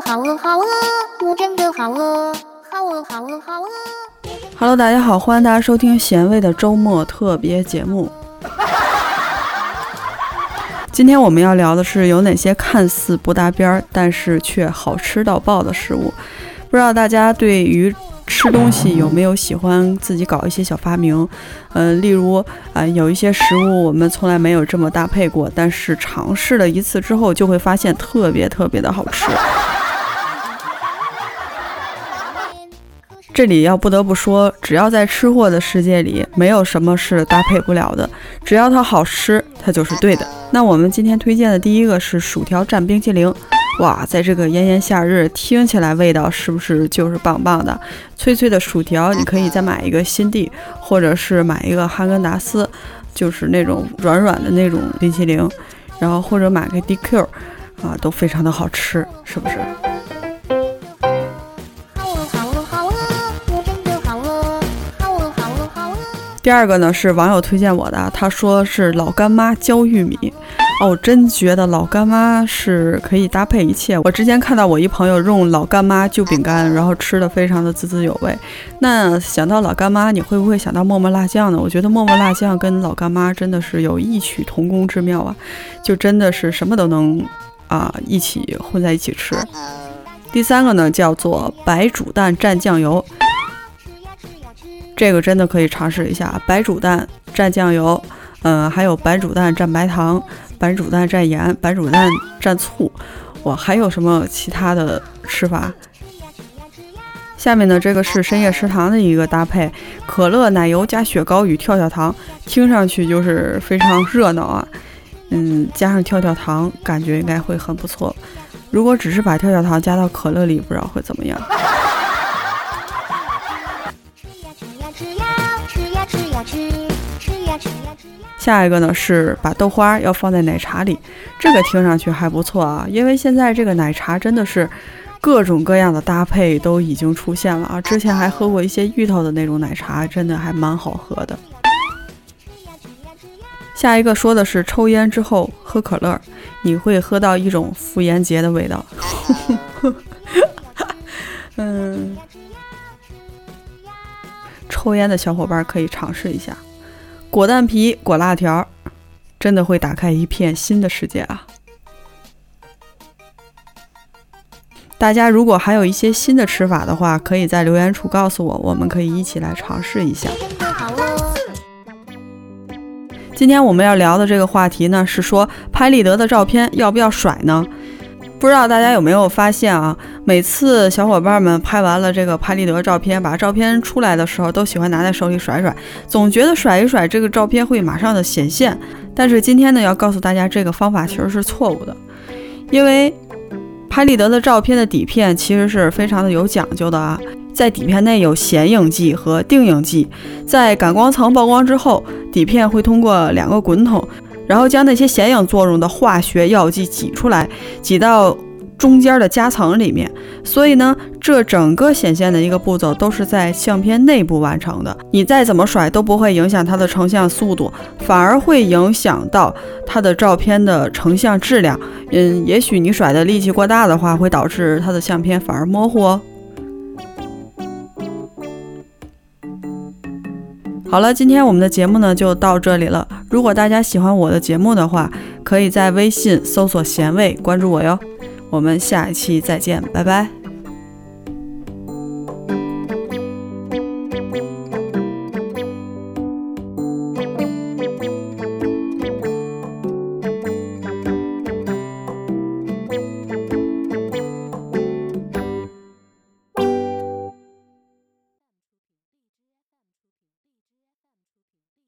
好饿好饿，我真的好饿，好饿好饿好饿。Hello，大家好，欢迎大家收听咸味的周末特别节目。今天我们要聊的是有哪些看似不搭边儿，但是却好吃到爆的食物。不知道大家对于吃东西有没有喜欢自己搞一些小发明？嗯、例如啊、有一些食物我们从来没有这么搭配过，但是尝试了一次之后，就会发现特别特别的好吃。这里要不得不说，只要在吃货的世界里，没有什么是搭配不了的，只要它好吃，它就是对的。那我们今天推荐的第一个是薯条蘸冰淇淋，哇，在这个炎炎夏日，听起来味道是不是就是棒棒的？脆脆的薯条，你可以再买一个新地，或者是买一个哈根达斯，就是那种软软的那种冰淇淋，然后或者买个 DQ，啊，都非常的好吃，是不是？第二个呢是网友推荐我的，他说是老干妈浇玉米。哦，我真觉得老干妈是可以搭配一切。我之前看到我一朋友用老干妈就饼干，然后吃的非常的滋滋有味。那想到老干妈，你会不会想到沫沫辣酱呢？我觉得沫沫辣酱跟老干妈真的是有异曲同工之妙啊，就真的是什么都能啊一起混在一起吃。第三个呢叫做白煮蛋蘸酱油，这个真的可以尝试一下，白煮蛋蘸酱油，嗯、还有白煮蛋蘸白糖，白煮蛋蘸盐，白煮蛋蘸醋，哇，还有什么其他的吃法？下面呢，这个是深夜食堂的一个搭配，可乐、奶油加雪糕与跳跳糖，听上去就是非常热闹啊。嗯，加上跳跳糖，感觉应该会很不错。如果只是把跳跳糖加到可乐里，不知道会怎么样。下一个呢是把豆花要放在奶茶里，这个听上去还不错啊，因为现在这个奶茶真的是各种各样的搭配都已经出现了啊。之前还喝过一些芋头的那种奶茶，真的还蛮好喝的。下一个说的是抽烟之后喝可乐，你会喝到一种妇炎洁的味道。嗯，抽烟的小伙伴可以尝试一下。果蛋皮裹辣条，真的会打开一片新的世界啊！大家如果还有一些新的吃法的话，可以在留言处告诉我，我们可以一起来尝试一下。今天我们要聊的这个话题呢，是说拍立得的照片要不要甩呢？不知道大家有没有发现啊？每次小伙伴们拍完了这个拍立得照片，把照片出来的时候，都喜欢拿在手里甩甩，总觉得甩一甩这个照片会马上的显现。但是今天呢，要告诉大家这个方法其实是错误的，因为拍立得的照片的底片其实是非常的有讲究的啊。在底片内有显影剂和定影剂，在感光层曝光之后，底片会通过两个滚筒，然后将那些显影作用的化学药剂挤出来，挤到中间的夹层里面。所以呢，这整个显现的一个步骤都是在相片内部完成的。你再怎么甩都不会影响它的成像速度，反而会影响到它的照片的成像质量。嗯，也许你甩的力气过大的话，会导致它的相片反而模糊哦。好了，今天我们的节目呢就到这里了。如果大家喜欢我的节目的话，可以在微信搜索“咸味”关注我哟。我们下一期再见，拜拜。